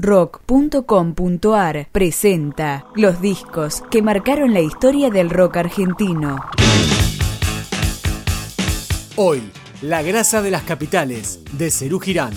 rock.com.ar presenta los discos que marcaron la historia del rock argentino. Hoy, La grasa de las capitales, de Cerú Girán.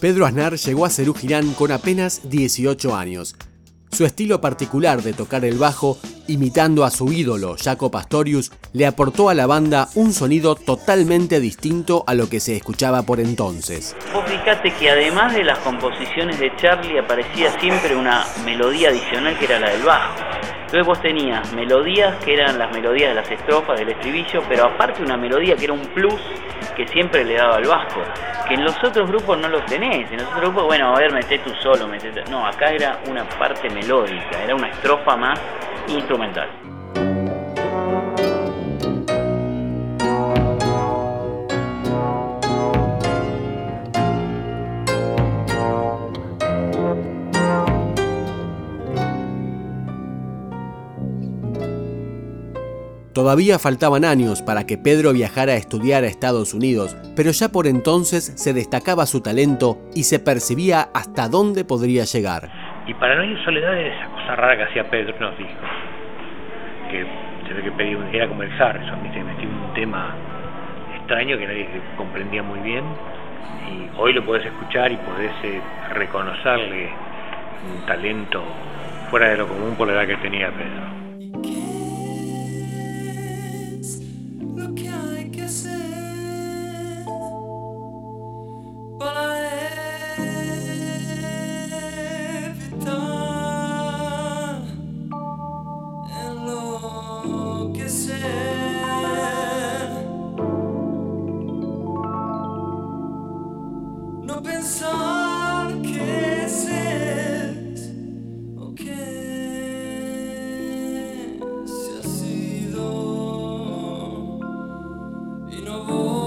Pedro Aznar llegó a Cerú Girán con apenas 18 años. Su estilo particular de tocar el bajo, imitando a su ídolo Jaco Pastorius, le aportó a la banda un sonido totalmente distinto a lo que se escuchaba por entonces. Vos fijate que además de las composiciones de Charlie aparecía siempre una melodía adicional que era la del bajo. Entonces vos tenías melodías que eran las melodías de las estrofas, del estribillo, pero aparte una melodía que era un plus que siempre le daba al bajo, que en los otros grupos no lo tenés. En los otros grupos, bueno, a ver, meté tú solo, meté... No, acá era una parte melódica, era una estrofa más instrumental. Todavía faltaban años para que Pedro viajara a estudiar a Estados Unidos, pero ya por entonces se destacaba su talento y se percibía hasta dónde podría llegar. Y para no ir soledad era esa cosa rara que hacía Pedro, nos dijo. Que se ve que pedía, era como el eso, se metió un tema extraño que nadie comprendía muy bien. Y hoy lo podés escuchar y podés eh, reconocerle un talento fuera de lo común por la edad que tenía Pedro. You know.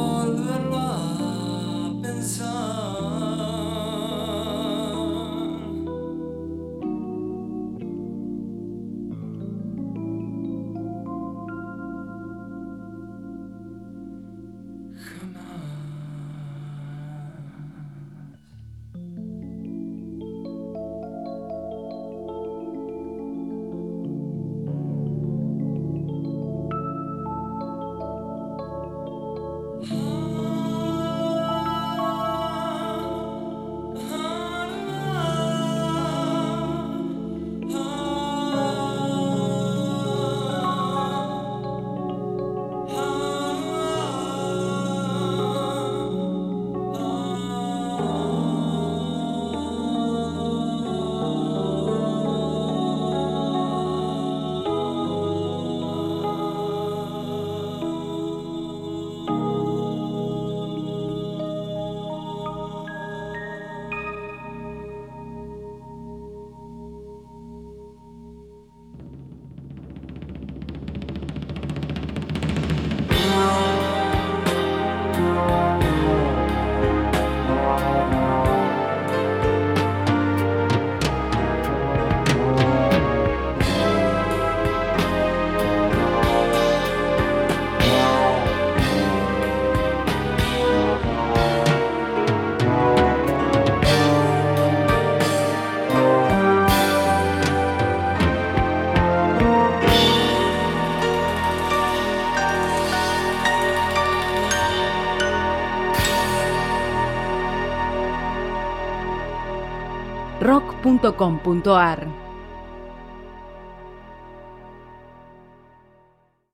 rock.com.ar